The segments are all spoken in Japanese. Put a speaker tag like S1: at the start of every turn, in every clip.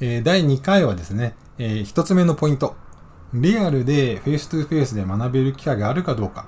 S1: えー、第2回はですね、えー、1つ目のポイント。リアルでフェイストゥフェイスで学べる機会があるかどうか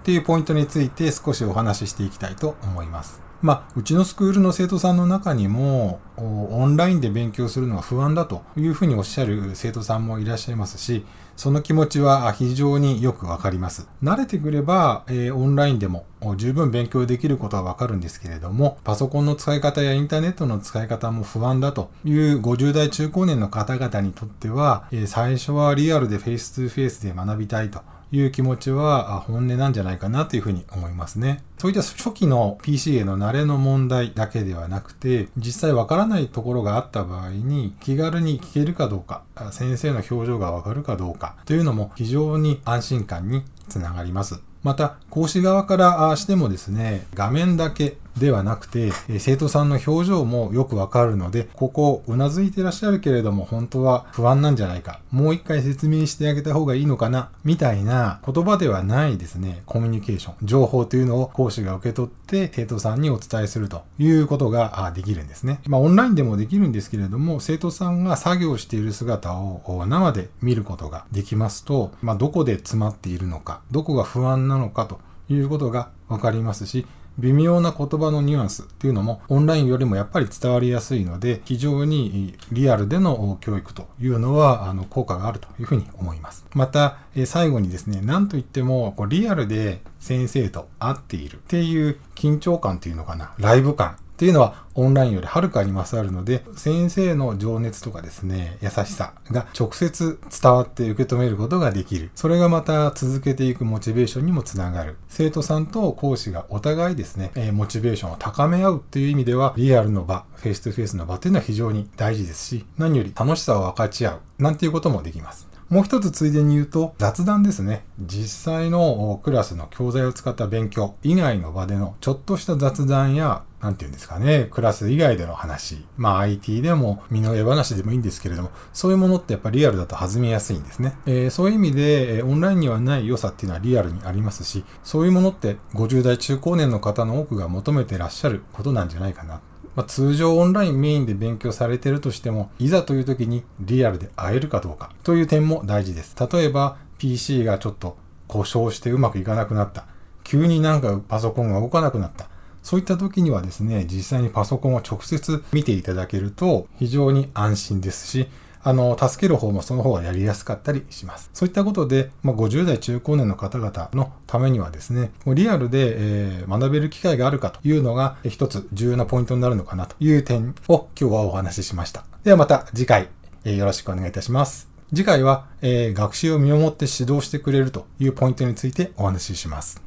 S1: っていうポイントについて少しお話ししていきたいと思います。まあ、うちのスクールの生徒さんの中にも、オンラインで勉強するのは不安だというふうにおっしゃる生徒さんもいらっしゃいますし、その気持ちは非常によくわかります。慣れてくれば、えー、オンラインでも十分勉強できることはわかるんですけれども、パソコンの使い方やインターネットの使い方も不安だという50代中高年の方々にとっては、えー、最初はリアルでフェイストゥフェイスで学びたいという気持ちは本音なんじゃないかなというふうに思いますね。そういった初期の PC への慣れの問題だけではなくて、実際わからないところがあった場合に気軽に聞けるかどうか、先生の表情がわかるかどうかというのも非常に安心感につながります。また、講師側からしてもですね、画面だけではなくて、生徒さんの表情もよくわかるので、ここうなずいてらっしゃるけれども、本当は不安なんじゃないか。もう一回説明してあげた方がいいのかなみたいな言葉ではないですね、コミュニケーション、情報というのを講師が受け取って生徒さんにお伝えするということができるんですね。まあ、オンラインでもできるんですけれども、生徒さんが作業している姿を生で見ることができますと、まあ、どこで詰まっているのか、どこが不安なのかということがわかりますし、微妙な言葉のニュアンスっていうのもオンラインよりもやっぱり伝わりやすいので、非常にリアルでの教育というのはあの効果があるというふうに思います。また、え最後にですね、なんといってもこうリアルで先生と会っているっていう緊張感っていうのかな、ライブ感っていうのはオンラインよりはるかに勝るので、先生の情熱とかですね、優しさが直接伝わって受け止めることができる。それがまた続けていくモチベーションにもつながる。生徒さんと講師がお互いですね、えモチベーションを高め合うっていう意味では、リアルの場、フェイス2フェイスの場っていうのは非常に大事ですし、何より楽しさを分かち合う、なんていうこともできます。もう一つついでに言うと、雑談ですね。実際のクラスの教材を使った勉強以外の場でのちょっとした雑談や、なんて言うんですかね、クラス以外での話。まあ IT でも身の上話でもいいんですけれども、そういうものってやっぱリアルだと弾みやすいんですね。えー、そういう意味で、え、オンラインにはない良さっていうのはリアルにありますし、そういうものって50代中高年の方の多くが求めてらっしゃることなんじゃないかな。まあ、通常オンラインメインで勉強されてるとしても、いざという時にリアルで会えるかどうかという点も大事です。例えば、PC がちょっと故障してうまくいかなくなった。急になんかパソコンが動かなくなった。そういった時にはですね、実際にパソコンを直接見ていただけると非常に安心ですし、あの、助ける方もその方がやりやすかったりします。そういったことで、まあ、50代中高年の方々のためにはですね、もうリアルで、えー、学べる機会があるかというのが一つ重要なポイントになるのかなという点を今日はお話ししました。ではまた次回、えー、よろしくお願いいたします。次回は、えー、学習を見守って指導してくれるというポイントについてお話しします。